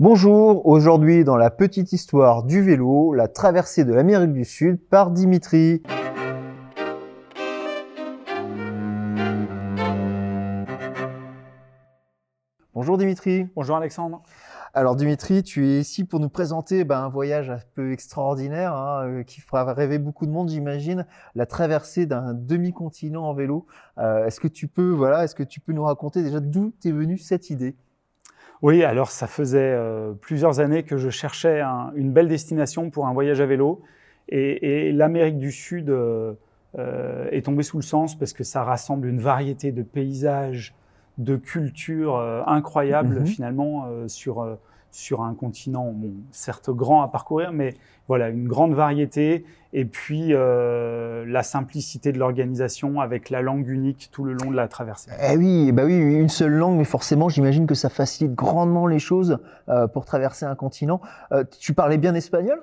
Bonjour, aujourd'hui dans la petite histoire du vélo, la traversée de l'Amérique du Sud par Dimitri. Bonjour Dimitri. Bonjour Alexandre. Alors Dimitri, tu es ici pour nous présenter ben, un voyage un peu extraordinaire hein, euh, qui fera rêver beaucoup de monde, j'imagine, la traversée d'un demi-continent en vélo. Euh, est-ce que tu peux, voilà, est-ce que tu peux nous raconter déjà d'où t'es venue cette idée? Oui, alors ça faisait euh, plusieurs années que je cherchais une belle destination pour un voyage à vélo, et, l'Amérique du Sud est tombée sous le sens parce que ça rassemble une variété de paysages de culture euh, incroyable mhm. finalement euh, sur, euh, sur un continent, bon, certes grand à parcourir, mais voilà, une grande variété et puis la simplicité de l'organisation avec la langue unique tout le long de la traversée. Eh oui, bah oui, une seule langue, mais forcément, j'imagine que ça facilite grandement les choses pour traverser un continent. tu parlais bien espagnol?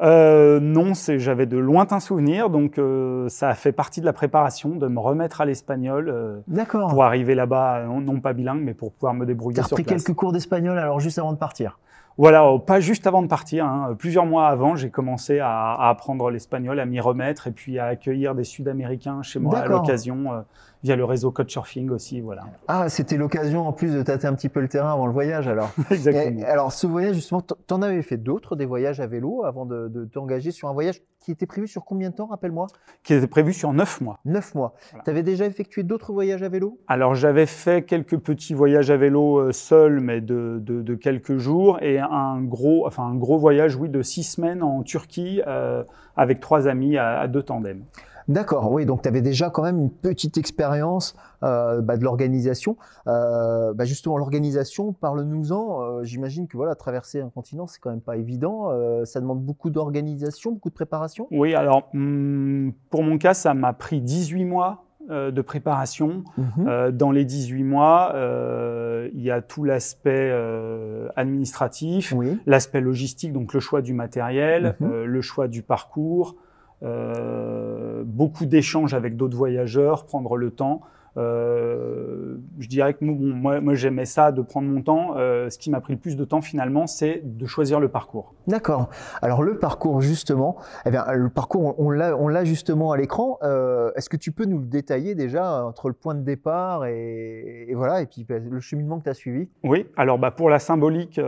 Euh, non, j'avais de lointains souvenirs, donc euh, ça a fait partie de la préparation de me remettre à l'espagnol euh, pour arriver là-bas, non, pas bilingue, mais pour pouvoir me débrouiller sur place. Tu as pris quelques cours d'espagnol alors juste avant de partir voilà, oh, pas juste avant de partir, hein. plusieurs mois avant, j'ai commencé à, apprendre l'espagnol, à m'y remettre et puis à accueillir des Sud-Américains chez moi à l'occasion, euh, via le réseau Couchsurfing aussi, voilà. Ah, c'était l'occasion en plus de tâter un petit peu le terrain avant le voyage alors. Exactement. alors ce voyage justement, t'en avais fait d'autres, des voyages à vélo avant de t'engager sur un voyage qui était prévu sur combien de temps, rappelle-moi? Qui était prévu sur neuf mois. Neuf mois. Tu avais déjà effectué d'autres voyages à vélo? Alors j'avais fait quelques petits voyages à vélo euh, seul, mais de, de, quelques jours, et un gros, enfin un gros voyage, oui, de six semaines en Turquie euh, avec trois amis à deux tandems. D'accord, oui, donc tu avais déjà quand même une petite expérience euh, bah, de l'organisation. Euh, bah, justement, l'organisation, parle-nous-en. Euh, j'imagine que voilà, traverser un continent, c'est quand même pas évident. ça demande beaucoup d'organisation, beaucoup de préparation. Oui, alors hmm, pour mon cas, ça m'a pris 18 mois de préparation. Mhm. dans les 18 mois, il y a tout l'aspect administratif, l'aspect logistique, donc le choix du matériel, mhm. le choix du parcours, euh, beaucoup d'échanges avec d'autres voyageurs, prendre le temps. Euh, je dirais que moi, moi j'aimais ça, de prendre mon temps. Euh, ce qui m'a pris le plus de temps finalement, c'est de choisir le parcours. D'accord. Alors le parcours justement, eh bien, le parcours on l'a, justement à l'écran. Euh, est-ce que tu peux nous le détailler déjà entre le point de départ et, et voilà et puis bah, le cheminement que tu as suivi? Oui. Alors bah, pour la symbolique,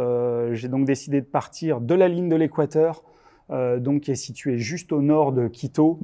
j'ai donc décidé de partir de la ligne de l'équateur donc qui est situé juste au nord de Quito,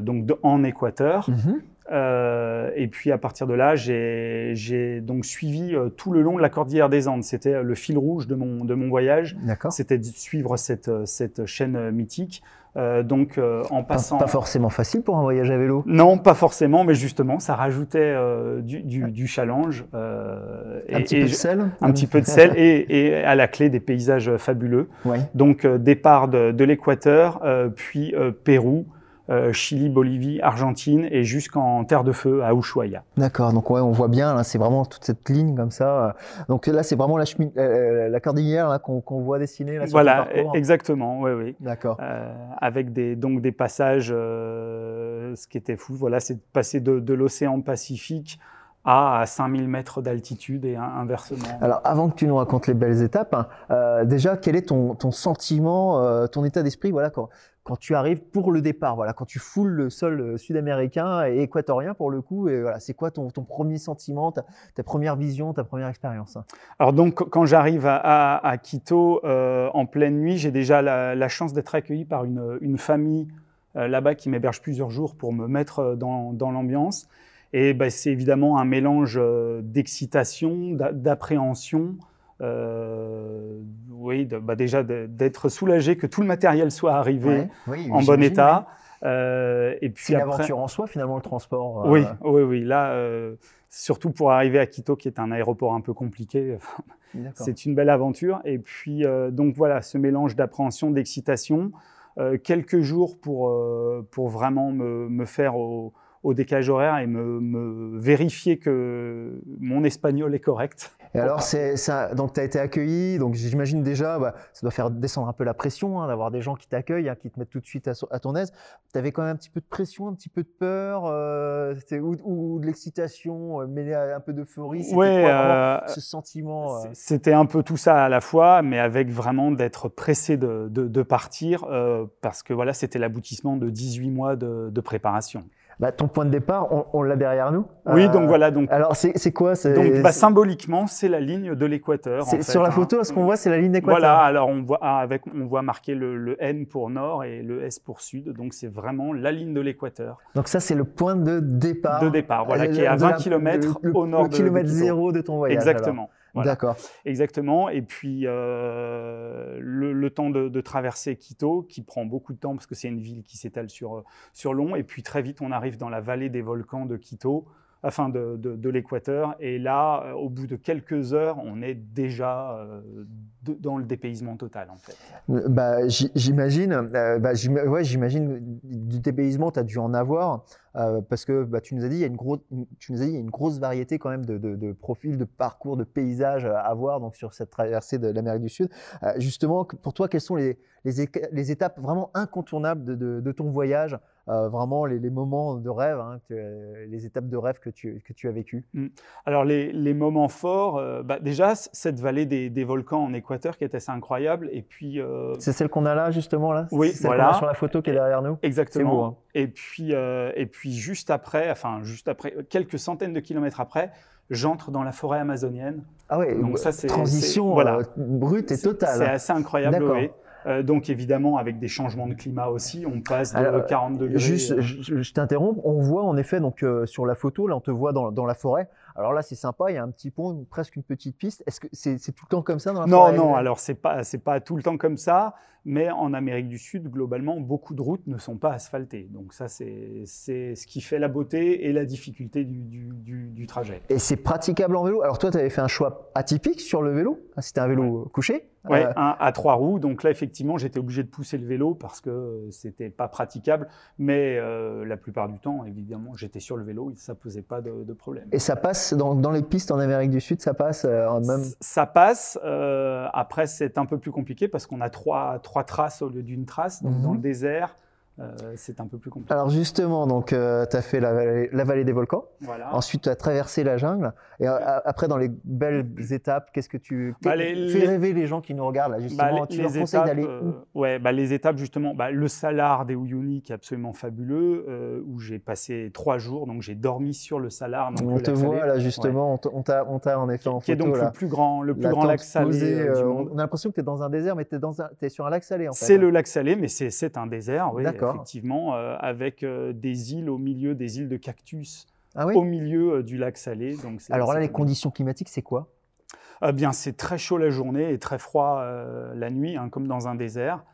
donc en Équateur. Mhm. Euh, et puis à partir de là, j'ai donc suivi tout le long de la cordillère des Andes. C'était le fil rouge de mon, de mon voyage. C'était de suivre cette, cette chaîne mythique. Euh, donc euh, en passant. Pas, forcément facile pour un voyage à vélo? Non, pas forcément, mais justement, ça rajoutait euh, du, du, du, challenge. un petit peu de sel? Un petit peu de sel et, et, à la clé des paysages fabuleux. Donc départ de, de l'Équateur, puis Pérou. Euh, Chili, Bolivie, Argentine et jusqu'en Terre de Feu à Ushuaia. D'accord, donc ouais, on voit bien, c'est vraiment toute cette ligne comme ça. Donc là, c'est vraiment la, euh, la cordillère qu'on voit dessiner. Là, voilà, exactement, oui, oui. D'accord. Euh, avec des, donc des passages, ce qui était fou, voilà, c'est de passer de, de l'océan Pacifique à 5000 mètres d'altitude et inversement. Alors, avant que tu nous racontes les belles étapes, hein, euh, déjà, quel est ton, ton sentiment, euh, ton état d'esprit, voilà, quand, quand tu arrives pour le départ, voilà, quand tu foules le sol euh, sud-américain et équatorien pour le coup, et voilà, c'est quoi ton, ton, premier sentiment, ta, ta, première vision, ta première expérience hein? Alors donc, quand j'arrive à, à, Quito en pleine nuit, j'ai déjà la, la chance d'être accueilli par une, une famille là-bas qui m'héberge plusieurs jours pour me mettre dans, dans l'ambiance. Et bah, c'est évidemment un mélange euh, d'excitation, d'appréhension. Euh, oui, bah déjà d'être soulagé que tout le matériel soit arrivé en bon état. Euh, et puis c'est une aventure en soi finalement le transport. Euh. Oui, oui, oui. Là, surtout pour arriver à Quito, qui est un aéroport un peu compliqué, c'est une belle aventure. Et puis donc voilà, ce mélange d'appréhension, d'excitation, quelques jours pour pour vraiment me, me faire au, au décalage horaire et me, me, vérifier que mon espagnol est correct. Et alors, c'est ça. Donc, tu as été accueilli. Donc, j'imagine déjà, bah, ça doit faire descendre un peu la pression hein, d'avoir des gens qui t'accueillent, hein, qui te mettent tout de suite à, à ton aise. Tu avais quand même un petit peu de pression, un petit peu de peur, euh, ou, ou, de l'excitation, euh, mêlée à un peu d'euphorie. Ouais, euh, ce sentiment. Euh C'était un peu tout ça à la fois, mais avec vraiment d'être pressé de, de, de partir, euh, parce que voilà, c'était l'aboutissement de 18 mois de, de préparation. Bah, ton point de départ, on, on l'a derrière nous. Oui, donc voilà. Donc, alors, c'est quoi Donc, bah, symboliquement, c'est la ligne de l'équateur. Sur la hein. photo, ce qu'on voit, c'est la ligne d'équateur. Voilà, alors on voit, ah, avec, on voit marqué le, le, N pour nord et le S pour sud. Donc, c'est vraiment la ligne de l'équateur. Donc, ça, c'est le point de départ. De départ, voilà, qui est à 20 km au nord le de kilomètre zéro de ton voyage. Exactement. alors. Voilà. D'accord. Exactement. Et puis, euh, le, le, temps de, de, traverser Quito, qui prend beaucoup de temps parce que c'est une ville qui s'étale sur, sur long. Et puis, très vite, on arrive dans la vallée des volcans de Quito, enfin de, de, de l'équateur. Et là, euh, au bout de quelques heures, on est déjà euh, de, dans le dépaysement total, en fait. Bah, j'imagine, euh, bah, ouais, j'imagine du dépaysement, tu as dû en avoir. Euh, parce que bah, tu nous as dit il y a une grosse, tu nous as dit il y a une grosse variété quand même de, de, de, profils, de parcours, de paysages à voir donc sur cette traversée de l'Amérique du Sud. Euh, justement, pour toi, quelles sont les, les, les étapes vraiment incontournables de, de ton voyage, euh, vraiment les, les, moments de rêve, hein, que, les étapes de rêve que tu, que tu as vécues? Mmh. Alors les, les, moments forts, euh, bah, déjà cette vallée des, des, volcans en Équateur qui est assez incroyable et puis. Euh... C'est celle qu'on a là justement là? Oui, celle voilà. sur la photo qui est derrière nous? Exactement. Beau, hein. Et puis et puis juste après, enfin juste après, quelques centaines de kilomètres après, j'entre dans la forêt amazonienne. Ah ouais, donc ça c'est transition voilà. euh, brute et totale. C'est assez incroyable. Oui. Euh, donc évidemment, avec des changements de climat aussi, on passe de Alors, 40 degrés. Juste, je, je t'interromps. On voit en effet donc euh, sur la photo, là, on te voit dans, dans la forêt. Alors là, c'est sympa. Il y a un petit pont, presque une petite piste. Est-ce que c'est tout le temps comme ça dans la non, forêt Non, non. Alors c'est pas c'est pas tout le temps comme ça. Mais en Amérique du Sud, globalement, beaucoup de routes ne sont pas asphaltées. Donc ça, c'est ce qui fait la beauté et la difficulté du, du, du, du trajet. Et c'est praticable en vélo? Alors toi, tu avais fait un choix atypique sur le vélo? C'était un vélo Ouais. couché? Oui, Euh, un à trois roues. Donc là, effectivement, j'étais obligé de pousser le vélo parce que c'était pas praticable. Mais euh, la plupart du temps, évidemment, j'étais sur le vélo et ça posait pas de, de problème. Et ça passe dans, dans, les pistes en Amérique du Sud, ça passe euh, même. Ça passe. Après, c'est un peu plus compliqué parce qu'on a trois, trois traces au lieu d'une trace. Donc Mhm. dans le désert, euh, c'est un peu plus compliqué. Alors justement, donc euh, tu as fait la vallée, la vallée des volcans. Voilà. Ensuite, tu as traversé la jungle. Et euh, après, dans les belles étapes, qu'est-ce que tu Bah, fais les- Fais les- rêver les gens qui nous regardent là. Justement, Bah, tu les, leur les conseilles d'aller euh, où? ouais, bah, les étapes justement, bah, le Salar des Uyuni qui est absolument fabuleux, euh, où j'ai passé trois jours, donc j'ai dormi sur le Salar. Donc On te voit là justement, on t'a en effet qui, en qui est photo donc là. le plus grand, le plus La grand lac salé posée, euh, du euh, monde. on a l'impression que tu es dans un désert, mais tu es, sur un lac salé en fait. C'est le lac Salé, mais c'est- c'est un désert, oui, D'accord. Effectivement, euh, avec euh, des îles au milieu, des îles de cactus Ah oui au milieu euh, du lac Salé. Donc Alors là, les conditions climatiques, c'est quoi? Eh bien, c'est très chaud la journée et très froid euh, la nuit, hein, comme dans un désert.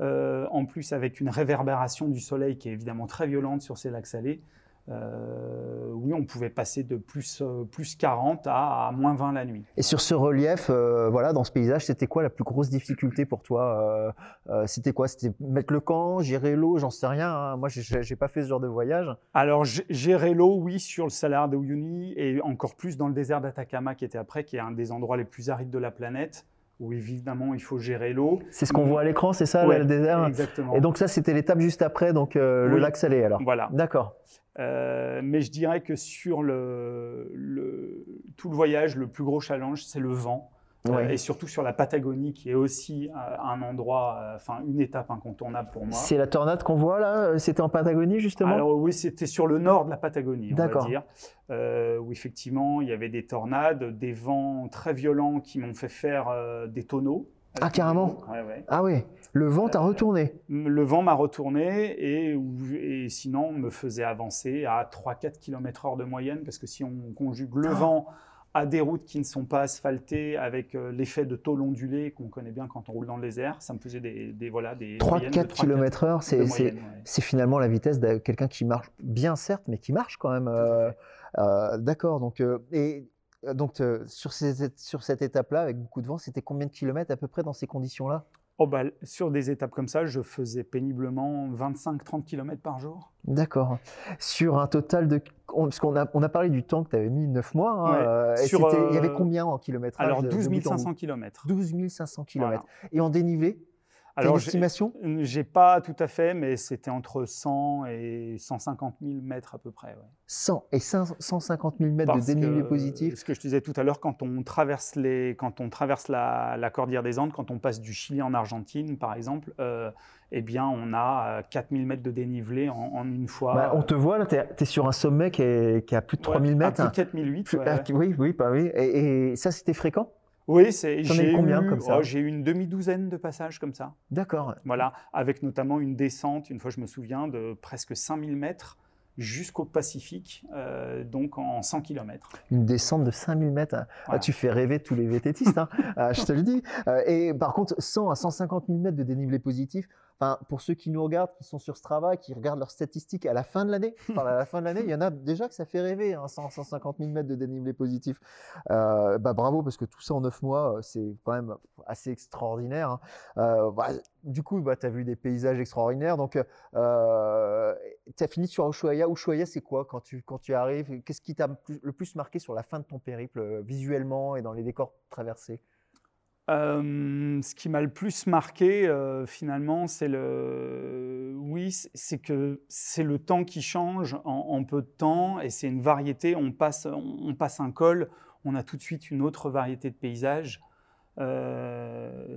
Euh, en plus, avec une réverbération du soleil qui est évidemment très violente sur ces lacs salés. Euh, oui, on pouvait passer de plus, euh, plus 40 à, à moins 20 la nuit. Et sur ce relief, euh, voilà, dans ce paysage, c'était quoi la plus grosse difficulté pour toi C'était quoi? C'était mettre le camp, gérer l'eau, j'en sais rien. hein. Moi, j'ai pas fait ce genre de voyage. Alors, gérer l'eau, oui, sur le Salar de Uyuni et encore plus dans le désert d'Atacama qui était après, qui est un des endroits les plus arides de la planète, où évidemment il faut gérer l'eau. C'est ce qu'on voit à l'écran, c'est ça, Ouais, le désert? Exactement. Et donc ça, c'était l'étape juste après, donc euh, le lac salé alors. Voilà. D'accord. Euh, mais je dirais que sur le, le- tout le voyage, le plus gros challenge, c'est le vent. Euh, Ouais. et surtout sur la Patagonie, qui est aussi euh, un endroit, euh, enfin une étape incontournable pour moi. C'est la tornade qu'on voit là C'était en Patagonie justement? Alors oui, c'était sur le nord de la Patagonie, on va dire, euh, où effectivement il y avait des tornades, des vents très violents qui m'ont fait faire euh, des tonneaux. Ah, carrément? Ouais, ouais. Ah oui, le vent t'a Euh, retourné. Le vent m'a retourné et, sinon on me faisait avancer à 3-4 km heure de moyenne parce que si on conjugue le Ah. vent à des routes qui ne sont pas asphaltées avec euh, l'effet de tôle ondulée qu'on connaît bien quand on roule dans les airs, ça me faisait des, des voilà des moyennes de 3-4 km heure, c'est ouais. finalement la vitesse de quelqu'un qui marche bien certes, mais qui marche quand même. euh, euh, D'accord. Donc et donc sur, ces, sur cette étape-là, avec beaucoup de vent, c'était combien de kilomètres à peu près dans ces conditions-là? Oh bah, sur des étapes comme ça, je faisais péniblement 25-30 km par jour. D'accord. Sur un total de. Parce qu'on a, on a parlé du temps que tu avais mis 9 mois. hein, Ouais. euh, et Sur, il y avait euh, combien en kilométrage Alors de- de 12 bout en bout 500 km. 12 500 km. Et en dénivelé? Alors estimation? j'ai pas tout à fait, mais c'était entre 100 et 150 000 mètres à peu près. ouais. 100 et 500 150 000 mètres Parce de dénivelé positif. Ce que je te disais tout à l'heure, quand on traverse, les, quand on traverse la, la cordillère des Andes, quand on passe du Chili en Argentine, par exemple, euh, eh bien, on a 4000 mètres de dénivelé en, en une fois. Bah, on te voit là, tu es, sur un sommet qui est, qui à plus de 3000 Ouais, mètres. À plus de 4008. Plus- ouais, ah, ouais. oui, oui, bah oui. Et, et ça, c'était fréquent? Oui, c'est. T'en as J'ai eu combien eu, comme ça oh, J'ai eu une demi-douzaine de passages comme ça. D'accord. Voilà, avec notamment une descente, une fois je me souviens, de presque 5000 mètres jusqu'au Pacifique, euh, donc en 100 km. Une descente de 5000 mètres. Ah, Voilà. tu fais rêver tous les VTTistes, hein. Ah, je te le dis. Euh, et par contre, 100 à 150 000 mètres de dénivelé positif, enfin, pour ceux qui nous regardent, qui sont sur Strava, qui regardent leurs statistiques à la fin de l'année, enfin, à la fin de l'année, il y en a déjà que ça fait rêver, hein, 100 150 000 mètres de dénivelé positif. Euh, bah, bravo, parce que tout ça en 9 mois, euh, c'est quand même assez extraordinaire. hein. Euh, bah, du coup, bah, tu as vu des paysages extraordinaires. Donc, euh, tu as fini sur Ushuaia. Ushuaia, c'est quoi quand tu, quand tu arrives? Qu'est-ce qui t'a le plus marqué sur la fin de ton périple, visuellement et dans les décors traversés? Euh, ce qui m'a le plus marqué, euh, finalement, c'est le, oui, c'est- que c'est le temps qui change en, peu de temps, et c'est une variété. On passe, on, passe un col, on a tout de suite une autre variété de paysages. Euh,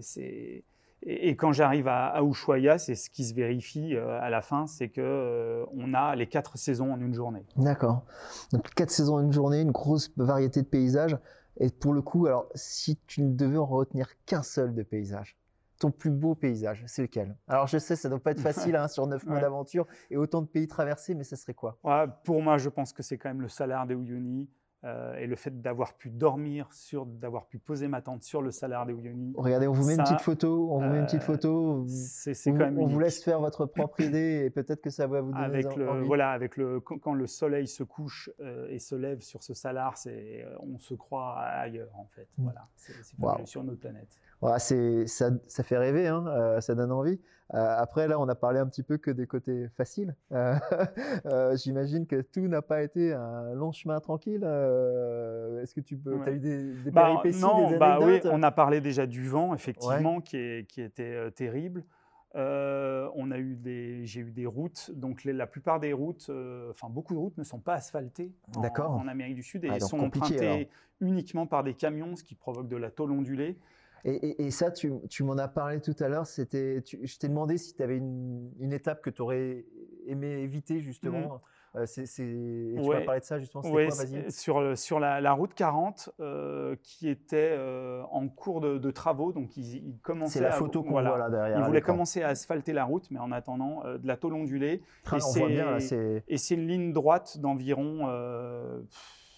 et, quand j'arrive à, à Ushuaia, c'est ce qui se vérifie à la fin, c'est que on a les quatre saisons en une journée. D'accord. Donc, quatre saisons en une journée, une grosse variété de paysages. Et pour le coup, alors, si tu ne devais en retenir qu'un seul de paysage, ton plus beau paysage, c'est lequel? Alors, je sais, ça ne doit pas être facile hein, sur neuf mois Ouais. d'aventure et autant de pays traversés, mais ça serait quoi? Ouais, pour moi, je pense que c'est quand même le salaire de Uyuni euh, et le fait d'avoir pu dormir sur, d'avoir pu poser ma tente sur le salaire de Uyuni. Regardez, on vous met une petite photo, on vous met une petite euh, photo. C'est c'est on, quand même on vous laisse faire votre propre idée et peut-être que ça va vous donner avec des le envies. voilà avec le quand, le soleil se couche euh, et se lève sur ce salar, c'est on se croit ailleurs en fait. Mm. Voilà, c'est c'est fabuleux sur notre planète. Voilà, c'est, ça, ça fait rêver, hein, euh, ça donne envie. Après, là, on a parlé un petit peu que des côtés faciles. J'imagine que tout n'a pas été un long chemin tranquille. Euh, est-ce que tu peux, Ouais. as eu des, des Bah, péripéties, non, des bah oui, on a parlé déjà du vent, effectivement, qui, est, qui était euh, terrible. Euh, on a eu des, j'ai eu des routes, donc les- la plupart des routes, enfin beaucoup de routes ne sont pas asphaltées en, D'accord. en Amérique du Sud et Ah, sont empruntées alors. uniquement par des camions, ce qui provoque de la tôle ondulée. Et, et- et ça, tu, tu m'en as parlé tout à l'heure. C'était, je t'ai demandé si tu avais une, une étape que tu aurais aimé éviter justement. Euh, c'est, c'est- et tu. Ouais. m'as parlé de ça justement. Oui, quoi Vas-y? sur, la, la route 40, euh, qui était euh, en cours de, de travaux, donc ils, ils commençaient C'est la à- photo qu'on voilà. voit là derrière. Ils voulaient commencer à asphalter la route, mais en attendant, euh, de la tôle ondulée. Ah, et on voit c'est- bien là. C'est Et c'est une ligne droite d'environ euh,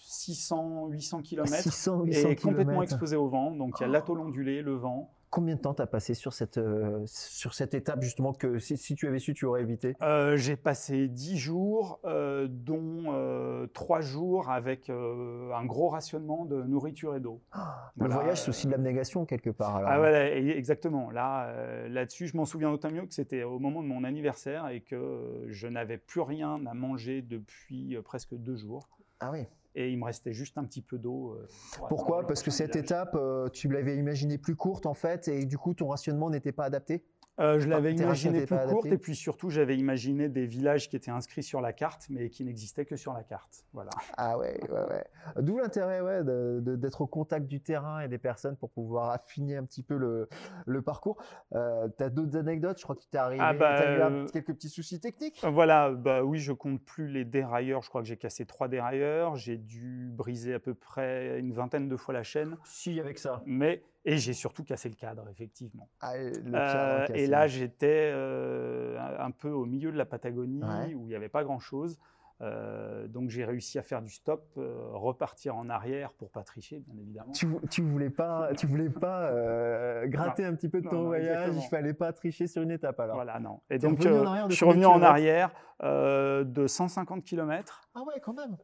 600, 800 km 600, 800 et complètement exposé au vent. Donc il y a Oh. la tôle ondulée, le vent. Combien de temps t'as passé sur cette, euh, sur cette étape justement que si, si tu avais su, tu aurais évité? Euh, J'ai passé 10 jours, euh, dont euh, 3 jours avec un gros rationnement de nourriture et d'eau. Ah, Voilà, Le voyage, c'est aussi de l'abnégation quelque part. alors. Ah voilà, et- exactement. Là, là-dessus, je m'en souviens d'autant mieux que c'était au moment de mon anniversaire et que je n'avais plus rien à manger depuis presque deux jours. Ah oui. Et il me restait juste un petit peu d'eau. euh, pour Pourquoi Parce que cette village. étape, euh, tu l'avais imaginée plus courte en fait, et du coup ton rationnement n'était pas adapté? Euh, je l'avais tes imaginé plus courte et puis surtout j'avais imaginé des villages qui étaient inscrits sur la carte mais qui n'existaient que sur la carte. Voilà. Ah ouais, ouais, ouais. D'où l'intérêt ouais, de- de- d'être au contact du terrain et des personnes pour pouvoir affiner un petit peu le, le parcours. Euh, tu as d'autres anecdotes? Je crois qu'il t'est arrivé. Ah bah, t'as eu un- euh, quelques petits soucis techniques? Voilà, bah oui, je compte plus les dérailleurs. Je crois que j'ai cassé trois dérailleurs. J'ai dû briser à peu près une vingtaine de fois la chaîne. Si, avec ça. Mais et j'ai surtout cassé le cadre, effectivement. Ah, le Euh, cassé. et là, j'étais euh, un un peu au milieu de la Patagonie Ouais. où il n'y avait pas grand-chose. Euh, donc j'ai réussi à faire du stop, euh, repartir en arrière pour pas tricher, bien évidemment. Tu, tu voulais pas, tu voulais pas euh, gratter un petit peu de ton voyage, il fallait pas tricher sur une étape alors. Voilà, non. Et donc je suis revenu en arrière de 150 km. Ah ouais, quand même.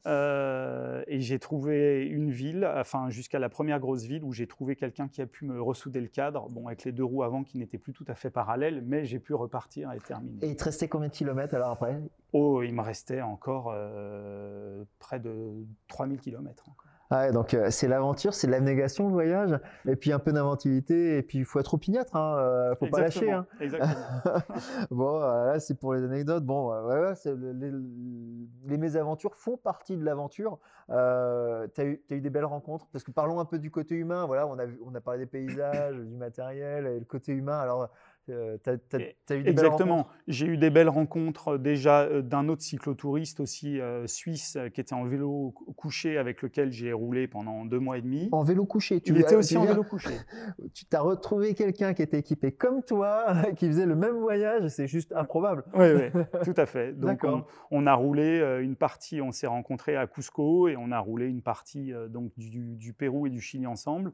et j'ai trouvé une ville, enfin jusqu'à la première grosse ville où j'ai trouvé quelqu'un qui a pu me ressouder le cadre, bon avec les deux roues avant qui n'étaient plus tout à fait parallèles, mais j'ai pu repartir et terminer. Et il te restait combien de kilomètres alors après? Oh, il me restait encore euh, près de 3000 km. Ah donc euh, c'est l'aventure, c'est l'abnégation, le voyage, et puis un peu d'inventivité, et puis il faut être opiniâtre, hein, euh, faut pas lâcher. Hein. Exactement. bon, là c'est pour les anecdotes. Bon, ouais, ouais, les, les, mésaventures font partie de l'aventure. Euh, tu as, as, eu des belles rencontres, parce que parlons un peu du côté humain. Voilà, on a, on a parlé des paysages, du matériel, et le côté humain. Alors euh, Exactement. J'ai eu des belles rencontres euh, déjà euh, d'un autre cyclotouriste aussi suisse qui était en vélo couché avec lequel j'ai roulé pendant deux mois et demi. En vélo couché Tu Il était aussi en vélo couché. Tu t'as retrouvé quelqu'un qui était équipé comme toi, qui faisait le même voyage, c'est juste improbable. Oui, oui, tout à fait. Donc on, on, a roulé une partie, on s'est rencontrés à Cusco et on a roulé une partie donc du, du Pérou et du Chili ensemble.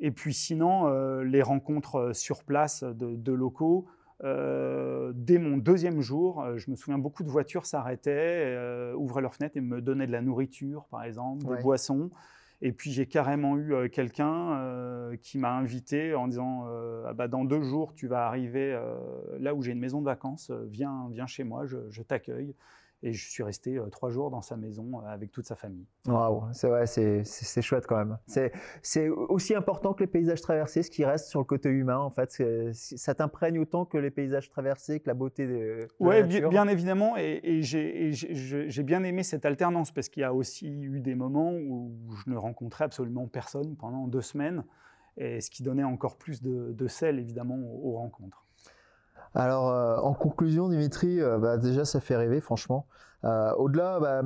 Et puis sinon, euh, les rencontres euh, sur place de, locaux. Euh, dès mon deuxième jour, je me souviens, beaucoup de voitures s'arrêtaient, ouvraient leurs fenêtres et me donnaient de la nourriture, par exemple, des boissons. Et puis j'ai carrément eu quelqu'un qui m'a invité en disant ah bah, dans deux jours tu vas arriver là où j'ai une maison de vacances, viens, viens chez moi, je t'accueille. Et je suis resté euh, trois jours dans sa maison euh, avec toute sa famille. Waouh, c'est vrai, c'est chouette quand même. C'est aussi important que les paysages traversés, ce qui reste sur le côté humain, en fait. Ça t'imprègne autant que les paysages traversés, que la beauté de, nature. bien évidemment. Et, et j'ai bien aimé cette alternance parce qu'il y a aussi eu des moments où je ne rencontrais absolument personne pendant deux semaines, et ce qui donnait encore plus de, de sel, évidemment, aux rencontres. Alors, euh, en conclusion, Dimitri, euh, bah, déjà, ça fait rêver, franchement. Euh, au-delà, bah,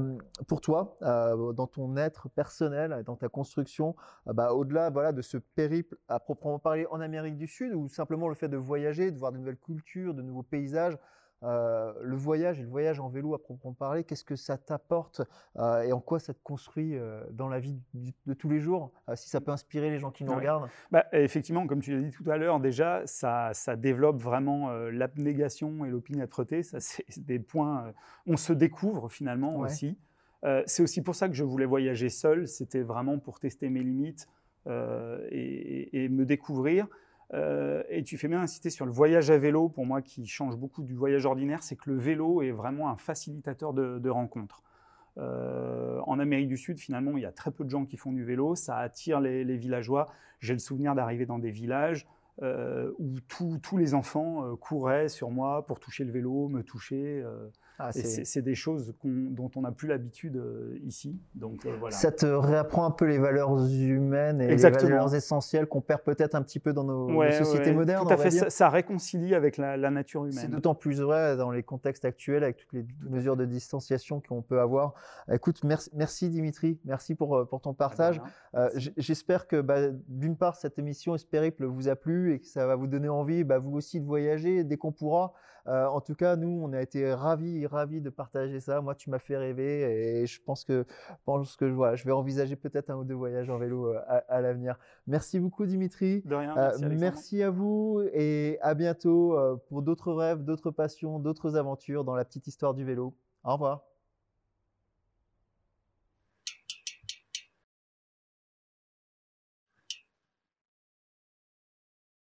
pour toi, dans ton être personnel, dans ta construction, bah, au-delà voilà, de ce périple à proprement parler en Amérique du Sud, ou simplement le fait de voyager, de voir de nouvelles cultures, de nouveaux paysages, euh, le voyage et le voyage en vélo à proprement parler, qu'est-ce que ça t'apporte euh, et en quoi ça te construit euh, dans la vie de tous les jours, si ça peut inspirer les gens qui nous regardent? Bah, Effectivement, comme tu l'as dit tout à l'heure, déjà, ça, ça développe vraiment l'abnégation et l'opiniâtreté. Ça, c'est des points. on se découvre finalement aussi. c'est aussi pour ça que je voulais voyager seul. C'était vraiment pour tester mes limites et, et, me découvrir. Euh, et tu fais bien insister sur le voyage à vélo, pour moi, qui change beaucoup du voyage ordinaire, c'est que le vélo est vraiment un facilitateur de, rencontres. Euh, en Amérique du Sud, finalement, il y a très peu de gens qui font du vélo, ça attire les, villageois. J'ai le souvenir d'arriver dans des villages euh, où tous les enfants couraient sur moi pour toucher le vélo, me toucher. Ah, c'est des choses dont on n'a plus l'habitude euh, ici. Donc, euh, voilà. Ça te réapprend un peu les valeurs humaines et les valeurs essentielles qu'on perd peut-être un petit peu dans nos, sociétés modernes. Tout à fait, Ça, réconcilie avec la, nature humaine. C'est d'autant plus vrai dans les contextes actuels avec toutes les mesures de distanciation qu'on peut avoir. Écoute, merci, merci, Dimitri, merci pour, euh, pour ton partage. J'espère que bah, d'une part cette émission Espériple vous a plu et que ça va vous donner envie, bah, vous aussi, de voyager dès qu'on pourra. En tout cas, nous, on a été ravis ravi de partager ça. Moi, tu m'as fait rêver et je pense que, pense que voilà, je vais envisager peut-être un ou deux voyages en vélo euh, à, l'avenir. Merci beaucoup, Dimitri. De rien. Euh, merci, à vous et à bientôt euh, pour d'autres rêves, d'autres passions, d'autres aventures dans la petite histoire du vélo. Au revoir.